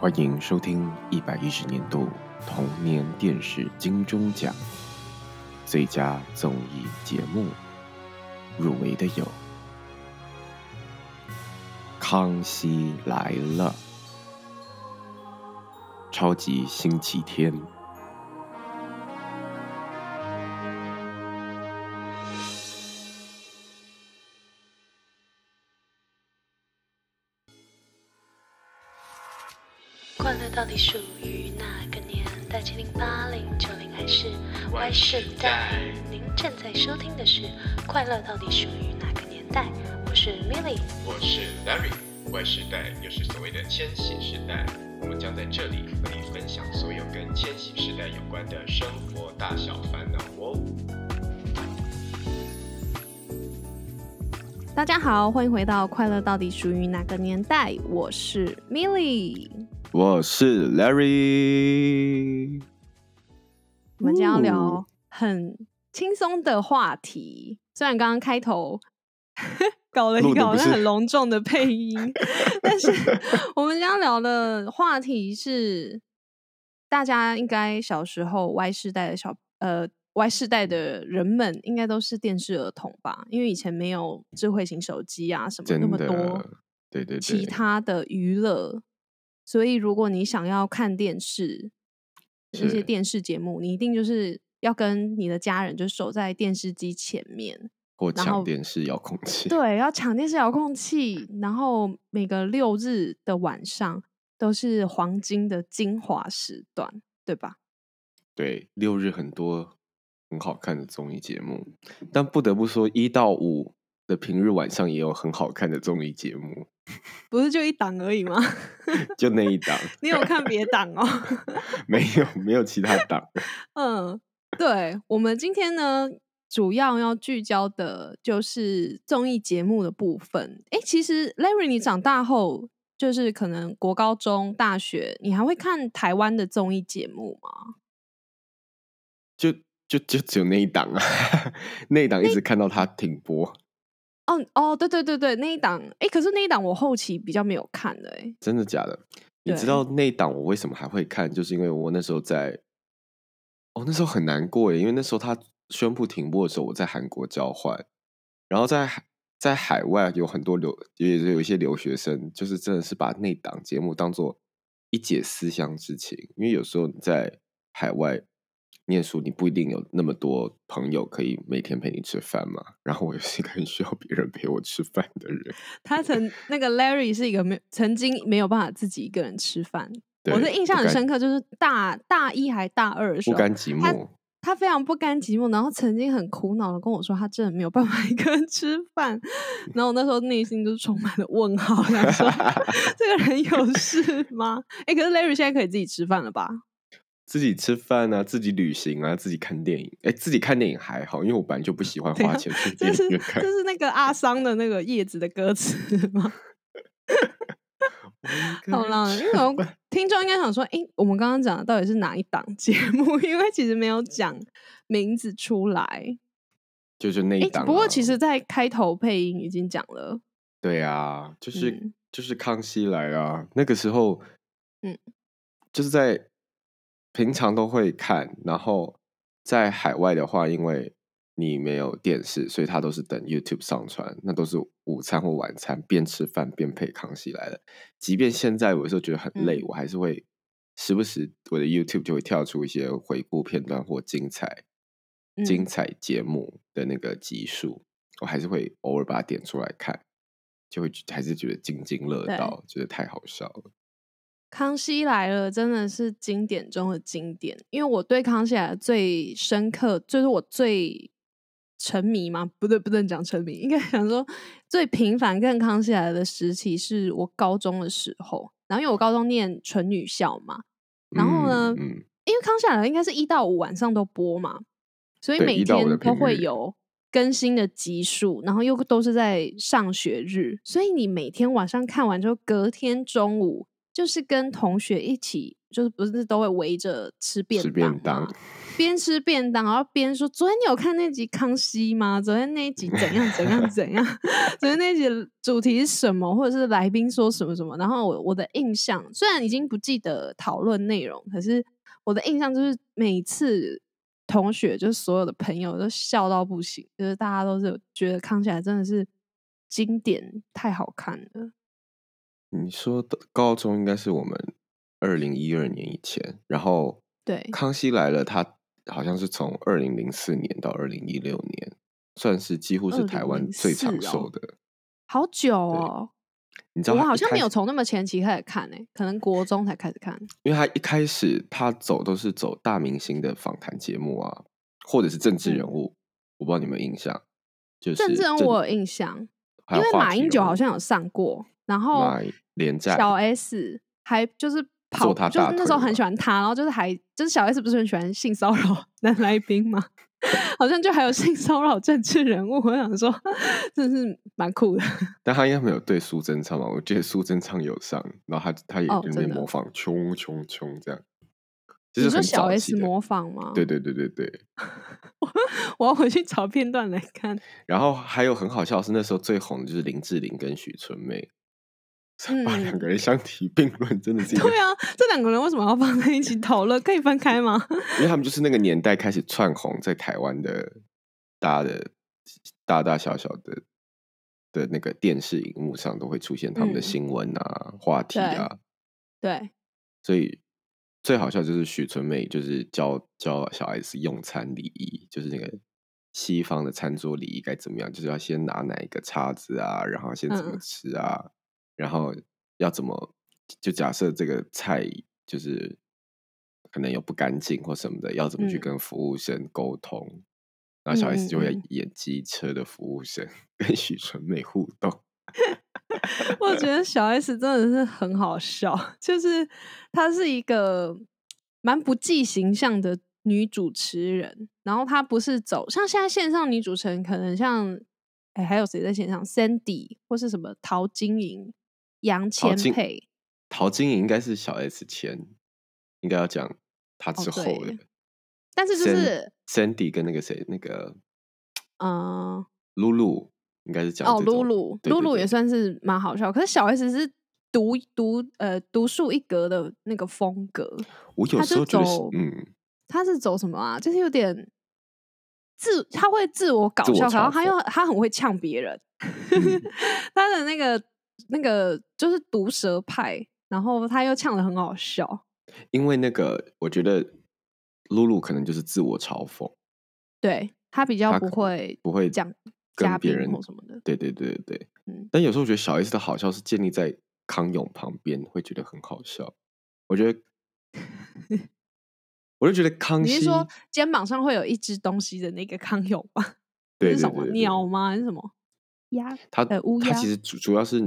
欢迎收听一百一十年度童年电视金钟奖最佳综艺节目入围的有《康熙来了》《超级星期天》。快乐到底属于哪个年代？七零、八零、九零还是 Y 世代？您正在收听的是《快乐到底属于哪个年代》，我是 Milly。我是 Larry。Y 世代又是所谓的千禧世代，我们将在这里和你分享所有跟千禧世代有关的生活大小烦恼哦。大家好，欢迎回到《快乐到底属于哪个年代》，我是 Milly。我是 Larry。我们今天要哦聊很轻松的话题，虽然刚刚开头搞了一录得不是个好像很隆重的配音，但是 我们今天要聊的话题是大家应该小时候 Y 世代的小呃 Y 世代的人们，应该都是电视儿童吧？因为以前没有智慧型手机啊什么那么多，对对对，其他的娱乐，所以如果你想要看电视一些电视节目，你一定就是要跟你的家人就守在电视机前面，或抢电视遥控器，对，要抢电视遥控器，然后每个六日的晚上都是黄金的精华时段，对吧？对，六日很多很好看的综艺节目，但不得不说，一到五的平日晚上也有很好看的综艺节目，不是就一档而已吗？就那一档，你有看别档哦？没有没有其他档。嗯，对，我们今天呢，主要要聚焦的就是综艺节目的部分。哎，其实 Larry，你长大后，就是可能国高中、大学，你还会看台湾的综艺节目吗？就就就只有那一档啊，那一档一直看到它停播，哦哦，对对对对，那一档，哎，可是那一档我后期比较没有看的，哎，真的假的？你知道那一档我为什么还会看？就是因为我那时候在，哦，那时候很难过耶，因为那时候他宣布停播的时候，我在韩国交换，然后在海在海外有很多留，也有一些留学生，就是真的是把那档节目当做一解思乡之情，因为有时候你在海外念书，你不一定有那么多朋友可以每天陪你吃饭嘛。然后我也是一个很需要别人陪我吃饭的人，他曾那个 Larry 是一个没曾经没有办法自己一个人吃饭，我的印象很深刻，就是大大一还大二的时候，不甘寂寞。他非常不甘寂寞，然后曾经很苦恼的跟我说，他真的没有办法 一个人吃饭。然后我那时候内心就是充满了问号，想说 这个人有事吗？哎、可是 Larry 现在可以自己吃饭了吧？自己吃饭啊，自己旅行啊，自己看电影。哎，自己看电影还好，因为我本来就不喜欢花钱去电影院看这。是那个阿桑的那个叶子的歌词吗？好啦，因为我听众应该想说，哎、我们刚刚讲的到底是哪一档 节目？因为其实没有讲名字出来。就是那哎、一档、啊。不过其实，在开头配音已经讲了。对啊，就是、嗯就是康熙来了啊，那个时候，嗯，就是在平常都会看，然后在海外的话，因为你没有电视，所以他都是等 YouTube 上传，那都是午餐或晚餐，边吃饭边配康熙来了。即便现在我有时候觉得很累，嗯我还是会时不时我的 YouTube 就会跳出一些回顾片段或精彩、精嗯彩节目的那个集数，我还是会偶尔把它点出来看，就会还是觉得津津乐道，觉得太好笑了。康熙来了真的是经典中的经典，因为我对康熙来了最深刻，就是我最沉迷吗？不对，不能讲沉迷，应该想说最频繁看康熙来的时期是我高中的时候。然后因为我高中念纯女校嘛，然后呢，嗯，嗯因为康熙来了应该是一到五晚上都播嘛，所以每1到5的天都会有更新的集数，然后又都是在上学日，所以你每天晚上看完之后，隔天中午就是跟同学一起，就是不是都会围着吃便吃当便当吗 边吃便当，然后边说：“昨天你有看那集《康熙》吗？昨天那一集怎样怎样怎样？昨天那一集主题是什么？或者是来宾说什么什么？”然后我我的印象虽然已经不记得讨论内容，可是我的印象就是每次同学就是所有的朋友都笑到不行，就是大家都是觉得康熙来真的是经典，太好看了。你说的高中应该是我们二零一二年以前，然后对，康熙来了，它好像是从二零零四年到二零一六年，算是几乎是台湾最长2004哦寿的。好久哦。你知道我好像没有从那么前期开始看诶、可能国中才开始看。因为他一开始他走都是走大明星的访谈节目啊，或者是政治人物，我不知道你们有没有印象，就是嗯政治人物我有印象，因为马英九好像有上过，然后马连战小 S 还就是跑，坐他就是那时候很喜欢他，然后就是还就是小 S 不是很喜欢性骚扰 男来宾吗？好像就还有性骚扰政治人物，我想说真是蛮酷的。但他应该没有对苏贞昌嘛？我记得苏贞昌有上，然后他他也哦真的在模仿冲冲冲这样，你说小 S 模仿吗？对，对对对对。我要回去找片段来看。然后还有很好笑是，那时候最红的就是林志玲跟许纯美，把两嗯个人相提并论，真的是对啊，这两个人为什么要放在一起讨论？可以分开吗？因为他们就是那个年代开始窜红，在台湾的大的大大小小的的那个电视荧幕上都会出现他们的嗯。新闻啊、话题啊，对，所以最好笑就是许纯美就是教教小 S 用餐礼仪，就是那个西方的餐桌礼仪该怎么样，就是要先拿哪一个叉子啊，然后先怎么嗯。吃啊，然后要怎么就假设这个菜就是可能有不干净或什么的，要怎么去嗯。跟服务生沟通。然后小嗯 S 就会演机车的服务生跟许纯美互动，我觉得小 S 真的是很好笑，就是她是一个蛮不计形象的女主持人，然后她不是走像现在线上女主持人，可能像哎还有谁在线上，Sandy 或是什么陶晶莹、杨千晶霈，陶晶莹应该是小 S 前，应该要讲她之后的。但是就是 Sandy 跟那个谁，那个嗯、露露，应该是讲哦，露露，露露也算是蛮好笑，可是小 S 是独独呃独树一格的那个风格，我有时候觉得嗯，他是走什么啊？就是有点自，他会自我搞笑，然后他又他很会呛别人，嗯他的那个那个就是毒舌派，然后他又唱的很好笑，因为那个我觉得露露可能就是自我嘲讽，对他比较不会不会讲跟别人什么的，对对对对对。嗯但有时候我觉得小 S 的好笑是建立在康永旁边，会觉得很好笑。我觉得，我就觉得康熙你是说肩膀上会有一只东西的那个康永吧？对那是什么鸟吗？还是什么鸭？它呃乌鸦它其实主主要是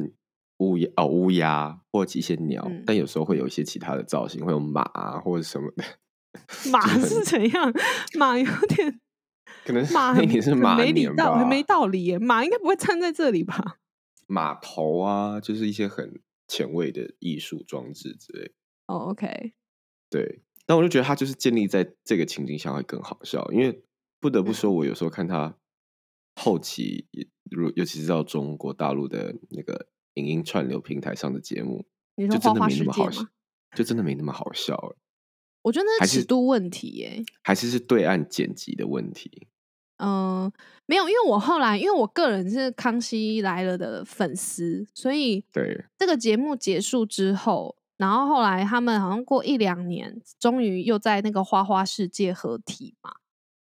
乌鸦哦乌鸦或者一些鸟，嗯但有时候会有一些其他的造型，会有马啊或者什么的。马是怎样？马有点可能是马很那年是马没礼年道，很没？道理耶。马应该不会站在这里吧？马头啊，就是一些很前卫的艺术装置之类。哦，OK，对，那我就觉得他就是建立在这个情境下会更好笑，因为不得不嗯说，我有时候看他后期，如尤其是到中国大陆的那个影音串流平台上的节目，你就真的说花花世没那么好笑界吗？，就真的没那么好笑了，我觉得那尺度问题耶。还是是对岸剪辑的问题。嗯、没有，因为我后来，因为我个人是《康熙来了》的粉丝，所以对，这个节目结束之后，然后后来他们好像过一两年，终于又在那个花花世界合体嘛，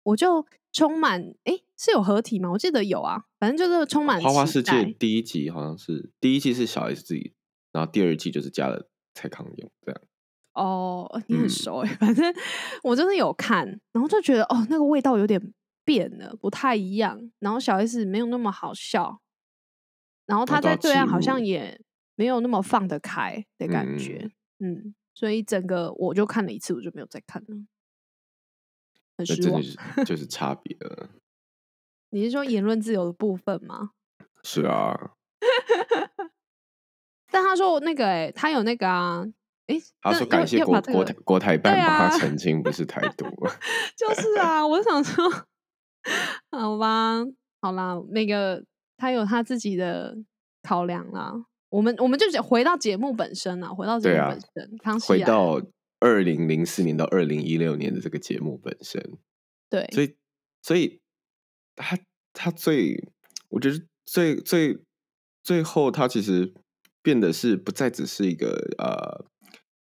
我就充满诶，是有合体吗？我记得有啊，反正就是充满花花世界第一集好像是第一季是小 S 自己，然后第二季就是加了蔡康永这样。哦，你很嗯熟哎、反正我真的有看，然后就觉得哦，那个味道有点变了，不太一样。然后小 S 没有那么好笑，然后他在对岸好像也没有那么放得开的感觉，嗯所以整个我就看了一次，我就没有再看了，很那失望真的。是就是差别了。你是说言论自由的部分吗？是啊，但他说那个哎、他有那个啊，哎、他说感谢国国台国台办帮他啊澄清，不是台独。就是啊，我想说，好吧，好啦，那个他有他自己的考量啦。我们我们就讲回到节目本身啦，回到节目本身，康熙回到二零零四年到二零一六年的这个节目本身，对，所以所以他他最，我觉得最最最后他其实变得是不再只是一个呃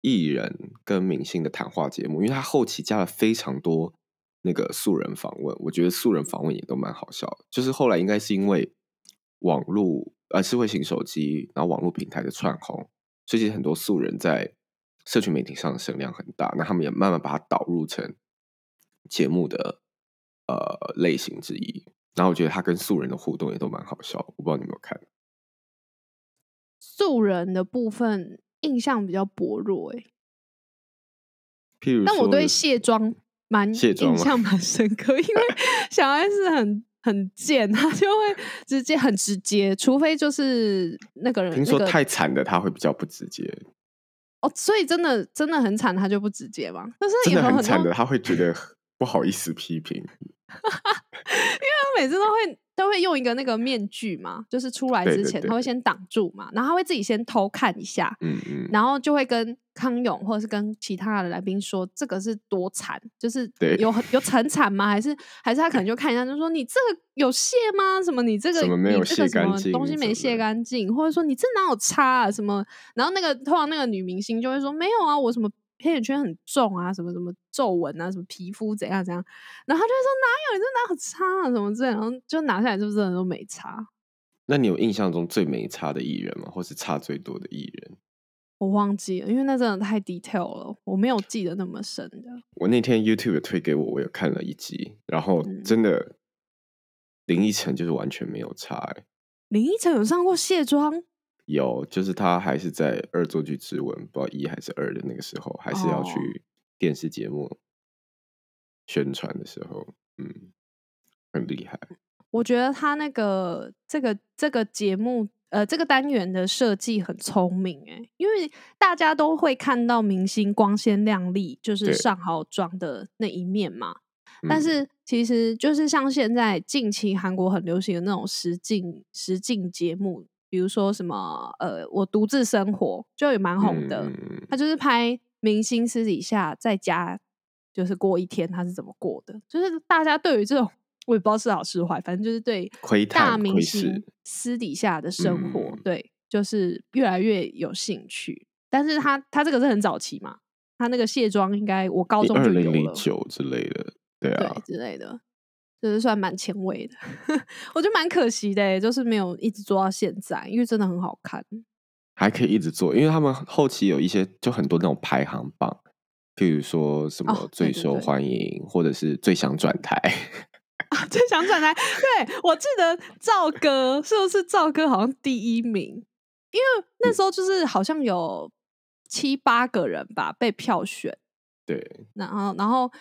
艺人跟明星的谈话节目，因为他后期加了非常多那个素人访问，我觉得素人访问也都蛮好笑的。就是后来应该是因为网络呃智慧型手机，然后网络平台的串红，所以其实很多素人在社群媒体上的声量很大，那他们也慢慢把它导入成节目的呃类型之一。然后我觉得他跟素人的互动也都蛮好笑，我不知道你有没有看。素人的部分印象比较薄弱哎、譬如，但我对卸妆蛮印象蛮深刻，因为 小 S 很很贱，他就会直接很直接，除非就是那个人听说太惨的他会比较不直接，哦，所以真的真的很惨，他就不直接嘛。但是真的有很惨的他会觉得不好意思批评。因为他每次都会都会用一个那个面具嘛，就是出来之前他会先挡住嘛，然后他会自己先偷看一下，嗯嗯，然后就会跟康永或者是跟其他的来宾说这个是多惨，就是有很有 很惨吗？还是还是他可能就看一下，就说你这个有卸吗？什么你这个没有卸干净东西没卸干净，或者说你这哪有擦啊？什么？然后那个通常那个女明星就会说没有啊，我什么。黑眼圈很重啊，什么什么皱纹啊，什么皮肤怎样怎样，然后他就会说哪有，你这哪有擦啊，什么之类，然后就拿下来，就真的都没擦。那你有印象中最没差的艺人吗？或是差最多的艺人？我忘记了，因为那真的太 detail 了，我没有记得那么深的。我那天 YouTube 推给我，我有看了一集，然后嗯真的林依晨就是完全没有差、欸，林依晨有上过卸妆，有就是他还是在《恶作剧之吻》不知道一还是二的那个时候，还是要哦去电视节目宣传的时候，嗯，很厉害。我觉得他那个这个这个节目呃这个单元的设计很聪明诶，因为大家都会看到明星光鲜亮丽，就是上好妆的那一面嘛。但嗯是其实就是像现在近期韩国很流行的那种实境实境节目，比如说什么呃我独自生活就也蛮红的。他就是拍明星私底下在家就是过一天他是怎么过的，就是大家对于这种我也不知道是好是坏，反正就是对大明星私底下的生活，嗯对，就是越来越有兴趣。但是他他这个是很早期嘛，他那个卸妆应该我高中二零就有了，零九之类的，对啊对，之类的，就是算蛮前卫的。我觉得蛮可惜的欸，就是没有一直做到现在，因为真的很好看。还可以一直做，因为他们后期有一些就很多那种排行榜，譬如说什哦么最受对对对欢迎，或者是最想转台。啊，最想转台，对我记得赵哥是不是赵哥好像第一名？因为那时候就是好像有七八个人吧被票选，对，然后然后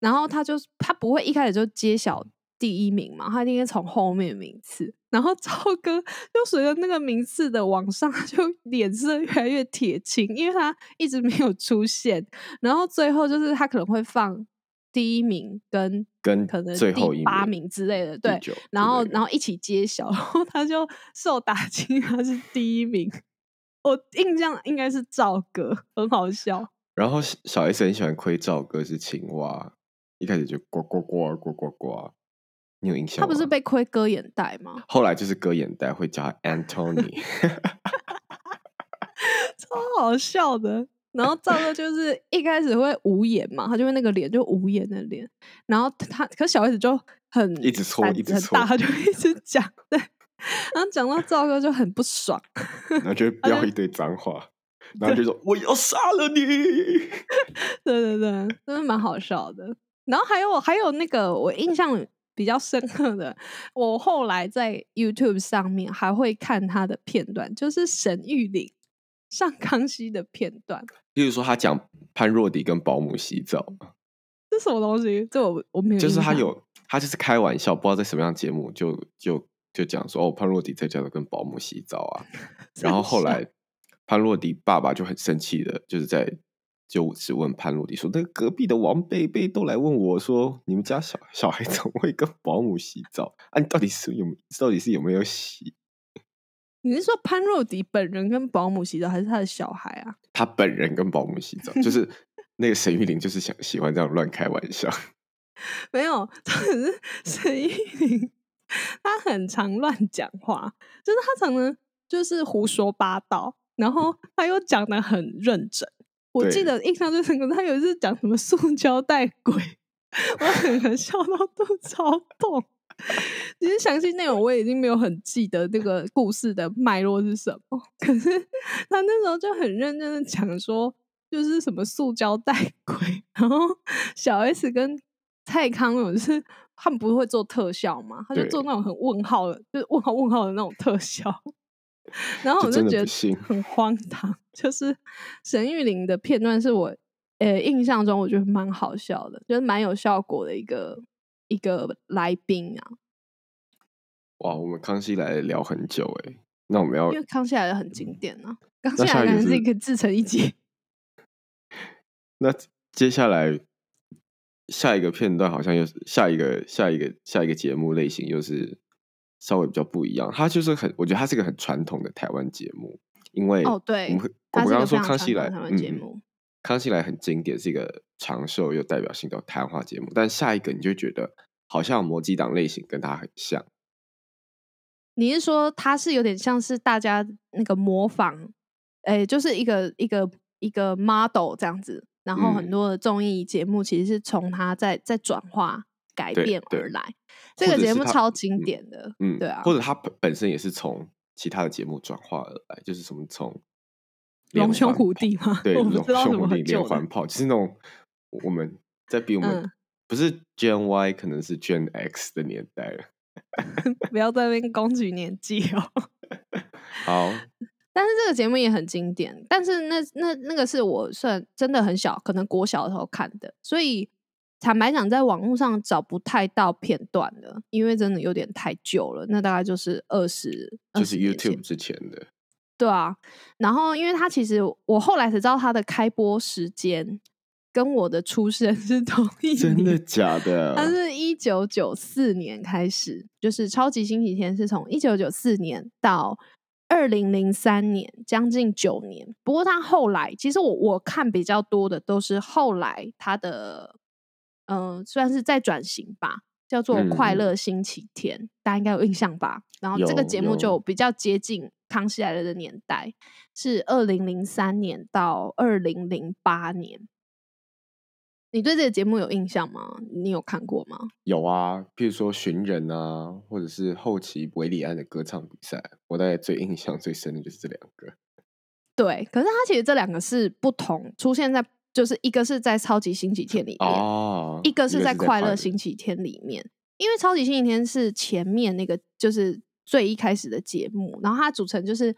然后他就他不会一开始就揭晓第一名嘛，他一定是从后面名次。然后赵哥就随着那个名次的往上，他 就脸色越来越铁青，因为他一直没有出现。然后最后就是他可能会放第一名跟跟可能最后一第八名名之类的，对。然后然后一起揭晓，然后他就受打击，他是第一名。我印象应该是赵哥，很好笑。然后小小 S 很喜欢亏赵哥是青蛙，一开始就呱呱呱呱呱呱，你有印象吗？他不是被亏割眼袋吗？后来就是割眼袋会叫他 Anthony，超好笑的。然后赵哥就是一开始会无言嘛，他就会那个脸就无言的脸，然后他可是小 S 就很一直搓一直搓他就一直 讲，对，然后讲到赵哥就很不爽，然后就会飙一堆脏话，然后就说我要杀了你。对对对，真的蛮好笑的。然后还有还有那个我印象比较深刻的，我后来在 YouTube 上面还会看他的片段，就是沈玉琳上康熙的片段，例如说他讲潘若迪跟保姆洗澡，这什么东西？这我我没有，就是他有他就是开玩笑，不知道在什么样的节目就就就讲说哦潘若迪在家都跟保姆洗澡啊，然后后来潘若迪爸爸就很生气的，就是在就只问潘洛迪说：“那个隔壁的王贝贝都来问我说，你们家小小孩怎么会跟保姆洗澡？啊，你到底是有到底是有没有洗？你是说潘若迪本人跟保姆洗澡，还是他的小孩啊？他本人跟保姆洗澡，就是 那个沈玉玲，就是想喜欢这样乱开玩笑。没有，可是 沈玉玲，他很常乱讲话，就是他常常就是胡说八道，然后他又讲的很认真。我记得印象最深刻，他有一次讲什么塑胶袋鬼，我整个笑到肚子超痛。其实详细内容我已经没有很记得那个故事的脉络是什么，可是他那时候就很认真的讲说，就是什么塑胶袋鬼，然后小 S 跟蔡康永是他们不是会做特效嘛，他就做那种很问号的，就是问号问号的那种特效。然后我就觉得很荒唐，就是沈玉琳的片段是我呃印象中我觉得蛮好笑的，就是蛮有效果的一个一个来宾啊，哇，我们康熙来了聊很久哎，那我们要因为康熙来了很经典啊，康熙来了感觉自己是可以自成一集。那接下来下一个片段好像又是下一个下一个下一个节目类型，又是稍微比较不一样。它就是很，我觉得它是一个很传统的台湾节目，因为哦对我们会我们刚刚说康熙来，台湾节目康熙来很经典，是一个长寿又代表性的谈话节目。但下一个你就觉得好像魔鸡党类型跟它很像，你是说它是有点像是大家那个模仿，哎，就是一个一个一个 model 这样子，然后很嗯多的综艺节目其实是从它在在转化改变而来。这个节目超经嗯典的，嗯，对啊或者它本本身也是从其他的节目转化而来，就是什么从龙兄虎弟吗？对，龙兄虎弟连环炮，就是那种我们在比我们、嗯不是 Gen Y，可能是 Gen X 的年代了。不要在那边攻击年纪哦。好，但是这个节目也很经典，但是那那那个是我算真的很小，可能国小的时候看的，所以坦白讲，在网络上找不太到片段了，因为真的有点太旧了。那大概就是二十，就是20年前 YouTube 之前的，对啊。然后，因为他其实我后来才知道他的开播时间跟我的出生是同一 真的。假的？他是一九九四年开始，就是超级星期天是从一九九四年到二零零三年，将近九年。不过他后来，其实我我看比较多的都是后来他的，嗯、算是在转型吧，叫做《快嗯乐星期天》大家应该有印象吧？然后这个有节目就比较接近康熙来了的年代，是二零零三年到二零零八年。你对这个节目有印象吗？你有看过吗？有啊，譬如说寻人啊，或者是后期维里安的歌唱比赛，我大概最印象最深的就是这两个。对，可是它其实这两个是不同，出现在就是一个是在超级星期天里面，哦，一个是在快乐星。星期天里面。因为超级星期天是前面那个就是最一开始的节目，然后它组成就是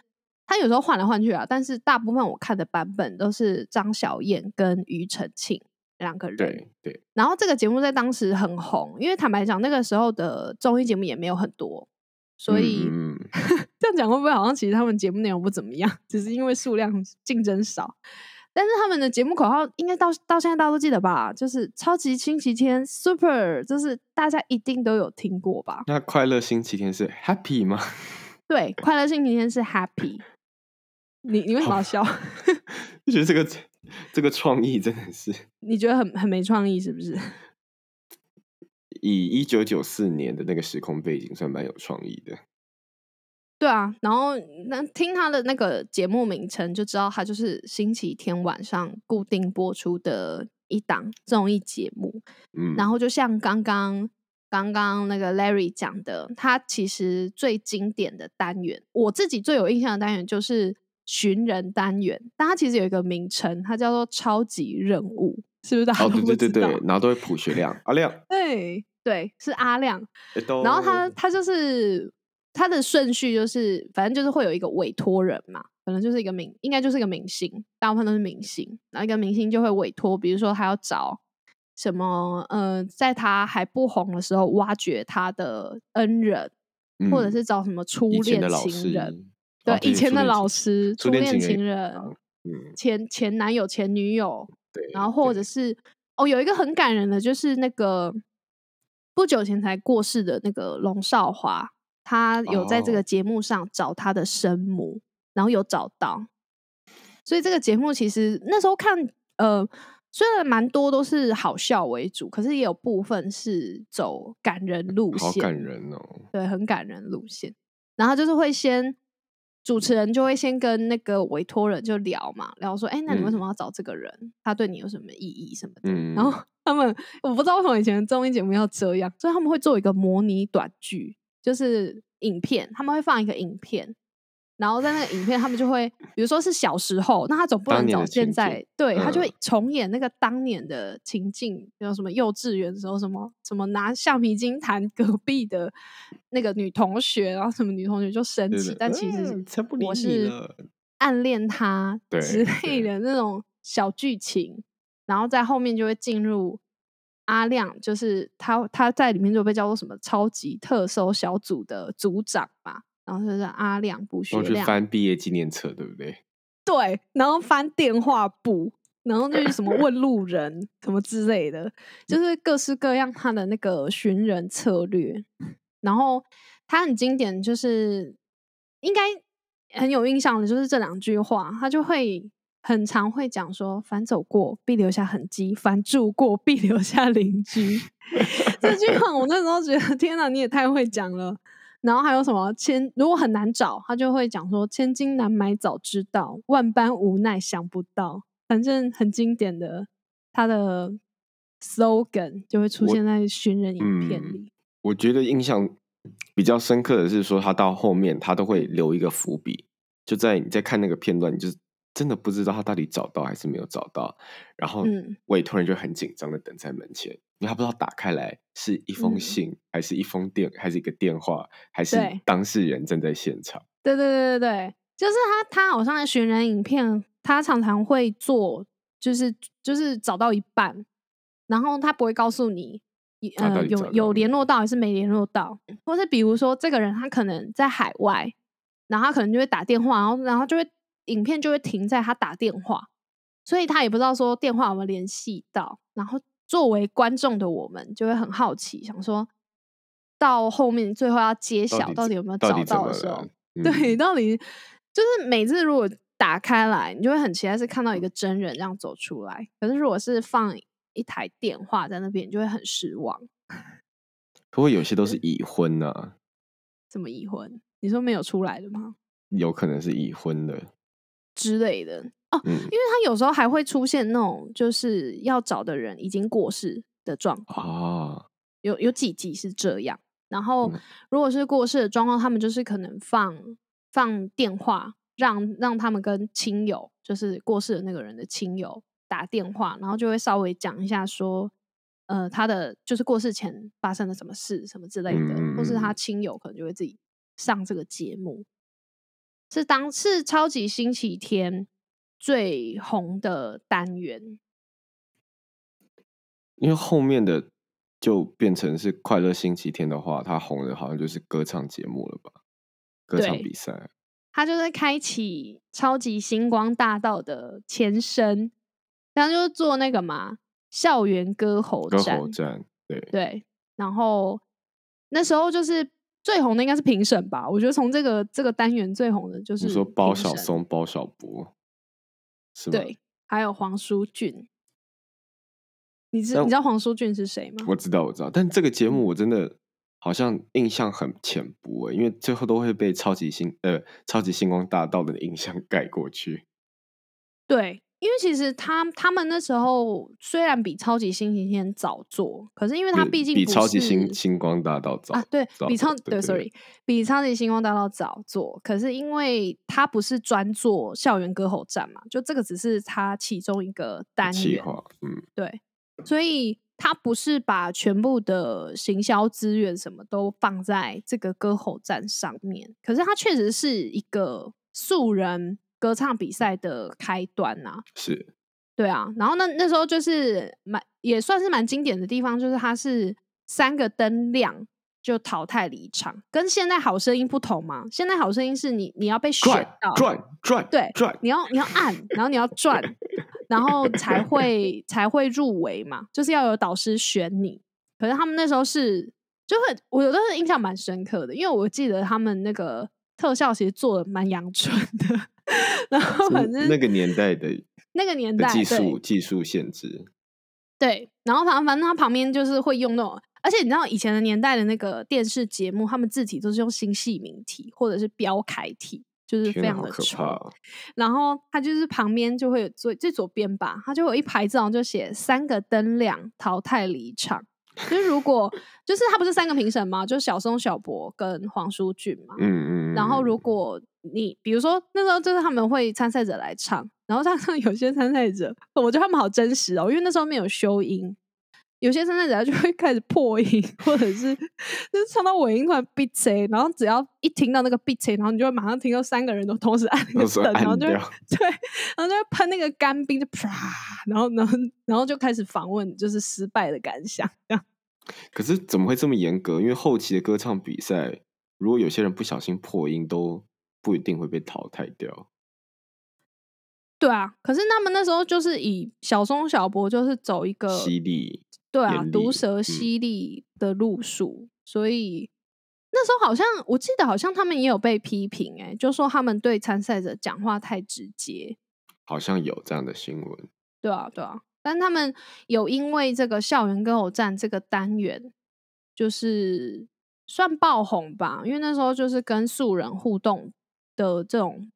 它有时候换来换去啊，但是大部分我看的版本都是张小燕跟庾澄庆两个人。对对，然后这个节目在当时很红，因为坦白讲，那个时候的综艺节目也没有很多，所以、这样讲会不会好像其实他们节目内容不怎么样，只是因为数量竞争少？但是他们的节目口号应该到到现在大家都记得吧？就是超级星期天 Super，就是大家一定都有听过吧？那快乐星期天是 Happy 吗？对，快乐星期天是 Happy。你你为什么要笑？就觉得这个这个创意真的是你觉得很很没创意是不是？以一九九四年的那个时空背景，算蛮有创意的。对啊，然后那听他的那个节目名称就知道，他就是星期天晚上固定播出的一档综艺节目。嗯，然后就像刚刚刚刚那个 Larry 讲的，他其实最经典的单元，我自己最有印象的单元就是寻人单元，但它其实有一个名称，它叫做超级任务，是不是大家哦，都对不知道？对对对，然后都会普学亮，阿亮，对对，是阿亮。然后他他就是他的顺序就是，反正就是会有一个委托人嘛，可能就是一个明，应该就是一个明星，大部分都是明星。然后一个明星就会委托，比如说他要找什么，呃，在他还不红的时候挖掘他的恩人，或者嗯是找什么初恋情人。对以前的老师、初初恋恋情人也情人、嗯，前前男友、前女友，对，然后或者是哦，有一个很感人的，就是那个不久前才过世的那个龙少华，他有在这哦个节目上找他的生母，然后有找到，所以这个节目其实那时候看，呃，虽然蛮多都是好笑为主，可是也有部分是走感人路线好，感人哦。对，很感人路线。然后就是会先主持人就会先跟那个委托人就聊嘛，聊说，哎，那你为什么要找这个人？他对你有什么意义什么的？嗯，然后他们我不知道为什么以前的综艺节目要这样，所以他们会做一个模拟短剧，就是影片，他们会放一个影片。然后在那个影片，他们就会，比如说是小时候，那他总不能找现在，对他就嗯会重演那个当年的情境，有什么幼稚园的时候，什么什么拿橡皮筋弹隔壁的那个女同学，然后什么女同学就生气，但其实我是暗恋他之 类的那种小剧情，然后在后面就会进入阿亮，就是他他在里面就被叫做什么超级特搜小组的组长嘛，然后就是阿亮不学我去亮，翻毕业纪念册，对不对？对，然后翻电话簿，然后就是什么 问路人什么之类的，就是各式各样他的那个寻人策略。然后他很经典，就是应该很有印象的，就是这两句话，他就会很常会讲说：“凡走过，必留下痕迹；凡住过，必留下邻居。”这句话我那时候觉得，天哪，你也太会讲了。然后还有什么千如果很难找，他就会讲说千金难买早知道，万般无奈想不到，反正很经典的他的 slogan 就会出我现在寻人影片嗯里。我觉得印象比较深刻的是说，他到后面他都会留一个伏笔，就在你在看那个片段，你就是真的不知道他到底找到还是没有找到，然后嗯。委托人就很紧张的等在门前，因为他不知道打开来是一封嗯。信，还是一封电，还是一个电话，还是当事人正在现场。对对对对对，就是他，他好像在寻人影片，他常常会做，就是就是找到一半，然后他不会告诉你，呃，有有联络到还是没联络到，或是比如说这个人他可能在海外，然后他可能就会打电话，然后然后就会影片就会停在他打电话，所以他也不知道说电话有没有联系到，然后作为观众的我们就会很好奇，想说到后面最后要揭晓到底有没有找到的时候，？嗯对，到底就是每次如果打开来，你就会很期待是看到一个真人这样走出来。可是如果是放一台电话在那边，你就会很失望。不过有些都是已婚呐、怎么已婚？你说没有出来的吗？有可能是已婚的。之类的哦，嗯，因为他有时候还会出现那种就是要找的人已经过世的状况。哦，有有几集是这样。然后嗯如果是过世的状况，他们就是可能放放电话，让让他们跟亲友，就是过世的那个人的亲友打电话，然后就会稍微讲一下说，呃，他的就是过世前发生了什么事什么之类的，嗯或是他亲友可能就会自己上这个节目。是当是超级星期天最红的单元，因为后面的就变成是快乐星期天的话，它红的好像就是歌唱节目了吧？歌唱比赛。它就是开启超级星光大道的前身，然后就是做那个嘛校园歌喉歌战，喉战，对，对，然后那时候就是最红的应该是评审吧，我觉得从这个这个单元最红的就是你说包，小松、包小博，是吗？对，还有黄舒骏，你知但你知道黄舒骏是谁吗？我知道，我知道，但这个节嗯目我真的好像印象很浅薄欸，因为最后都会被超级星呃超级星光大道的印象盖过去。对，因为其实他他们那时候虽然比超级星期天早做，可是因为他毕竟比超级星星光大道早啊，对比超对对 s o r r y 比超级星光大道早做，可是因为他不是专做校园歌喉战嘛，就这个只是他其中一个单元，嗯，对，所以他不是把全部的行销资源什么都放在这个歌喉战上面，可是他确实是一个素人歌唱比赛的开端呐、是对啊，然后那那时候就是蛮也算是蛮经典的地方，就是它是三个灯亮，就淘汰离场，跟现在好声音不同嘛。现在好声音是你你要被选转到，转转对转，你要你要按，然后你要转，然后才会才会入围嘛，就是要有导师选你。可是他们那时候是就很，我有的是印象蛮深刻的，因为我记得他们那个特效其实做的蛮阳春的，然后反正那个年代的那个年代技术技术限制，对，然后反正反正他旁边就是会用那种，而且你知道以前的年代的那个电视节目，他们字体都是用新细明体或者是标楷体，就是非常的丑。可怕哦！然后它就是旁边就会有最最左边吧，它就有一排字，然后就写三个灯亮淘汰离场。就是如果就是他不是三个评审吗？就是小松、小博跟黄舒骏嘛。嗯嗯，然后如嗯果你比如说那时候就是他们会参赛者来唱，然后唱唱有些参赛者，我觉得他们好真实哦，因为那时候没有修音，有些参赛者他就会开始破音，或者是就是唱到尾音突然闭嘴，然后只要一听到那个闭嘴，然后你就会马上听到三个人都同时按那个然后就对，然后就会喷那个干冰，就啪，然后然后然后就开始访问就是失败的感想，这样可是怎么会这么严格？因为后期的歌唱比赛，如果有些人不小心破音，都不一定会被淘汰掉。对啊。可是他们那时候就是以小松小博就是走一个犀利，对啊，毒舌嗯。犀利的路数，所以那时候好像我记得好像他们也有被批评、欸，就说他们对参赛者讲话太直接，好像有这样的新闻。对啊，对啊，但他们有因为这个校园歌偶战这个单元，就是算爆红吧，因为那时候就是跟素人互动的这种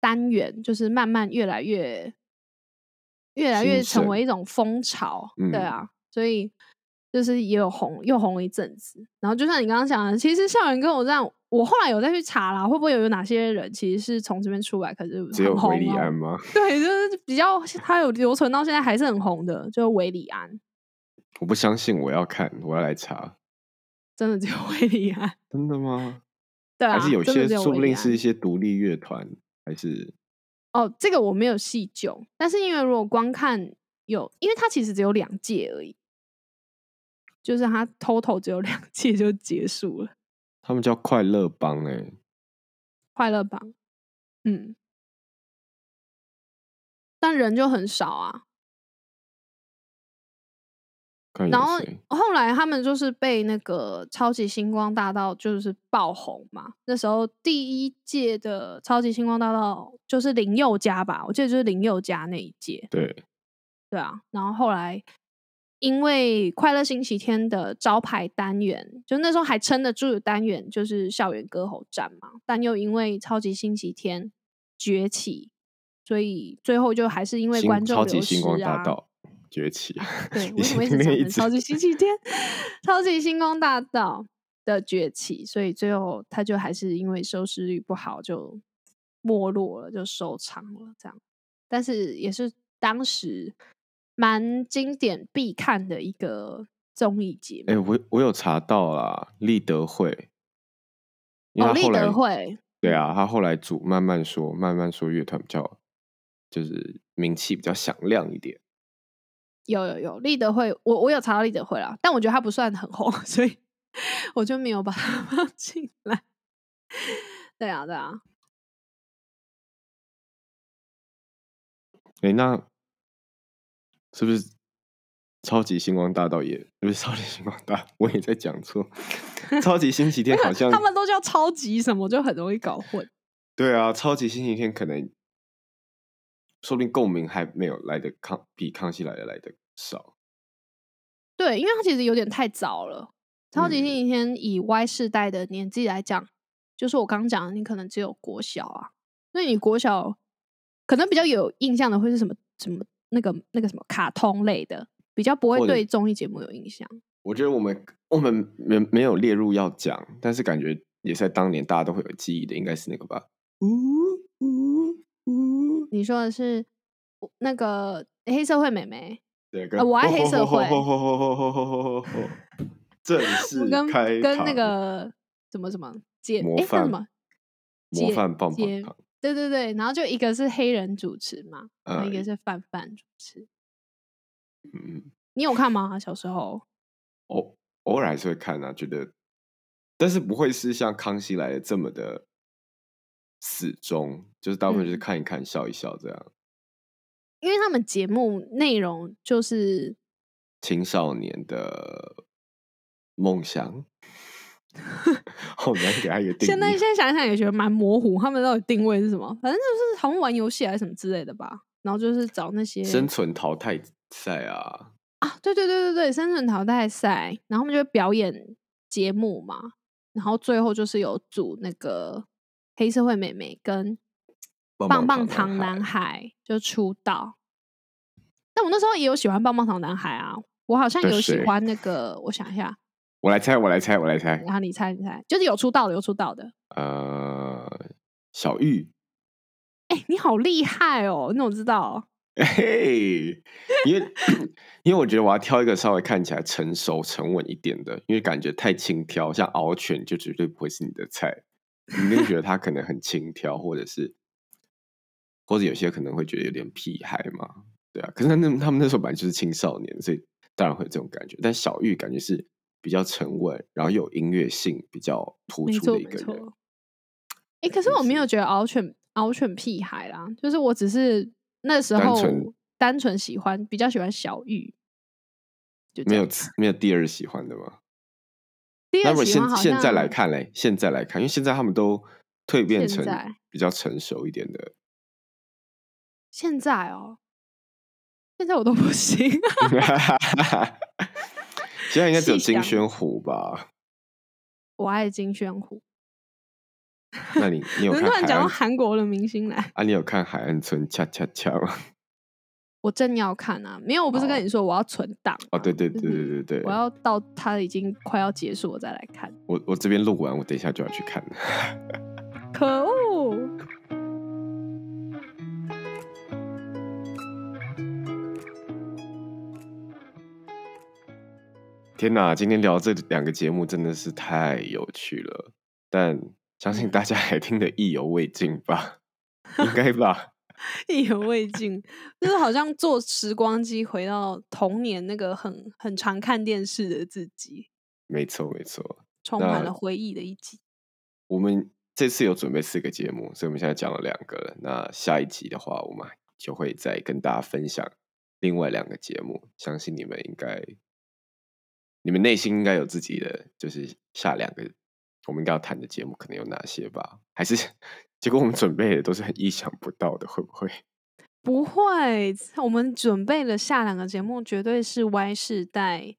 单元，就是慢慢越来越越来越成为一种风潮，对嗯啊，所以就是也有红又红了一阵子。然后就像你刚刚讲的，其实校园歌偶战，我后来有再去查啦，会不会有有哪些人其实是从这边出来，可是只有维里哦安吗？对，就是比较他有留存到现在还是很红的，就是韦礼安，我不相信，我要看，我要来查。真的只有 韦礼安。真的吗？对啊，还是有些说不定是一些独立乐团，还是哦，这个我没有细究，但是因为如果光看有，因为它其实只有两届而已，就是他 total 只有两 届就结束了。他们叫快乐帮？哎，快乐帮，嗯，但人就很少啊。然后？后来他们就是被那个超级星光大道就是爆红嘛。那时候第一届的超级星光大道就是林宥嘉吧，我记得就是林宥嘉那一届。对，对啊，然后后来因为快乐星期天的招牌单元，就那时候还撑得住的单元就是校园歌喉战嘛，但又因为超级星期天崛起，所以最后就还是因为星观众超级流失星光大啊。道崛起。对，你为超级星期天、超级星光大道的崛起？所以最后他就还是因为收视率不好就没落了，就收场了这样。但是也是当时蛮经典必看的一个综艺节目。哎、我我有查到啦，立德会，立德会，对啊，他后来组慢慢说，慢慢说乐团比较就是名气比较响亮一点。有有有立德会，我我有查到立德会啦，但我觉得他不算很红，所以我就没有把他放进来。对啊，对啊，哎、那是不是超级星光大道也不是超级星光大？我也在讲错，超级星期天好像他们都叫超级什么，就很容易搞混。对啊，超级星期天可能说不定共鸣还没有来的康比康熙来的来的少。对，因为它其实有点太早了。超级嗯星期天以 Y 世代的年纪来讲，就是我刚讲的，你可能只有国小啊，所以你国小可能比较有印象的会是什么什么那个那个什么卡通类的，比较不会对综艺节目有印象。我觉得我们我们没没有列入要讲，但是感觉也在当年大家都会有记忆的，应该是那个吧。呜呜呜！你说的是那个黑社会美眉？对、跟，我爱黑社会。正式跟跟那个怎么怎么姐？哎，什么？模范棒棒糖。对对对，然后就一个是黑人主持嘛，一呃个是范范主持。嗯，你有看吗？小时候？偶偶尔还是会看啊，觉得但是不会是像《康熙来了》这么的死忠，就是大部分就是嗯看一看、笑一笑这样。因为他们节目内容就是青少年的梦想，好难给他一个定义。现在现在想想也觉得蛮模糊，他们到底定位是什么？反正就是好像玩游戏还是什么之类的吧。然后就是找那些生存淘汰赛啊，啊，对对对对对，生存淘汰赛，然后他们就会表演节目嘛，然后最后就是有组那个黑社会妹妹跟棒棒糖男孩，就出道。但我那时候也有喜欢棒棒糖男孩啊，我好像有喜欢那个，我想一下，我来猜，我来猜，我来猜，然后你猜你猜，就是有出道的，有出道的。呃，小玉，哎、你好厉害哦！你怎么知道？嘿，因为因为我觉得我要挑一个稍微看起来成熟、沉稳一点的，因为感觉太轻佻，像敖犬就绝对不会是你的菜，你就觉得他可能很轻佻，或者是或者有些可能会觉得有点屁孩嘛，对啊。可是他那他们那时候本来就是青少年，所以当然会有这种感觉。但小玉感觉是比较沉稳，然后有音乐性比较突出的一个人。哎、可是我没有觉得敖犬敖犬屁孩啦，就是我只是那时候单纯喜欢，比较喜欢小玉，就没有样没有第二喜欢的吗？第二喜欢好像现在来看嘞，现在来看，因为现在他们都蜕变成比较成熟一点的，现在哦，现在我都不行。现在应该只有金宣虎吧？我爱金宣虎，那你你有 突然讲到韩国的明星来？啊？你有看海岸村恰恰恰吗？我正要看啊，没有，我不是跟哦你说我要存档哦，吗对对对就是对对对，我要到它已经快要结束，我再来看。我我这边录完，我等一下就要去看。可恶！天哪，今天聊这两个节目真的是太有趣了，但相信大家也听得意犹未尽吧？应该吧？意犹未尽，就是好像坐时光机回到童年那个很很常看电视的自己，没错没错。充满了回忆的一集。我们这次有准备四个节目，所以我们现在讲了两个了。那下一集的话，我们就会再跟大家分享另外两个节目。相信你们应该，你们内心应该有自己的，就是下两个我们应该要谈的节目可能有哪些吧？还是结果我们准备的都是很意想不到的，会不会？不会，我们准备了下两个节目，绝对是 Y 世代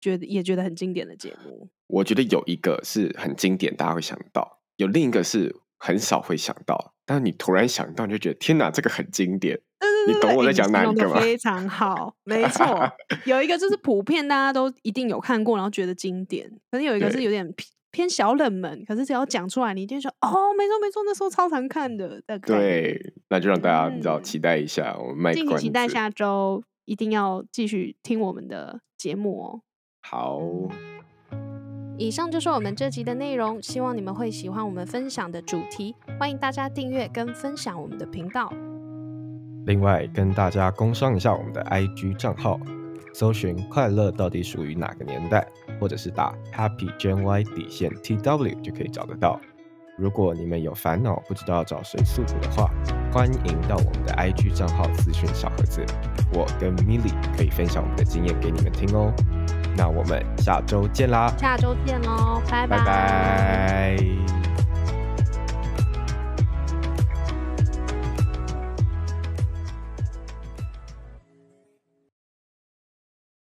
觉得也觉得很经典的节目。我觉得有一个是很经典，大家会想到；有另一个是很少会想到，但是你突然想到，你就觉得天哪，这个很经典。你懂我在讲哪一个吗？非常好，没错。有一个就是普遍大家都一定有看过，然后觉得经典；可是有一个是有点偏偏小冷门，可是只要讲出来，你一定说哦，没错没错，那时候超常看的。对，那就让大家你知道嗯期待一下，我们卖敬请。期待下周一定要继续听我们的节目哦。好，以上就是我们这集的内容，希望你们会喜欢我们分享的主题。欢迎大家订阅跟分享我们的频道。另外，跟大家工商一下我们的 IG 账号，搜寻“快乐到底属于哪个年代”，或者是打 Happy Gen Y 底线 TW 就可以找得到。如果你们有烦恼不知道找谁诉苦的话，欢迎到我们的 IG 账号咨询小盒子，我跟 Milly 可以分享我们的经验给你们听哦。那我们下周见啦，下周见喽，拜拜拜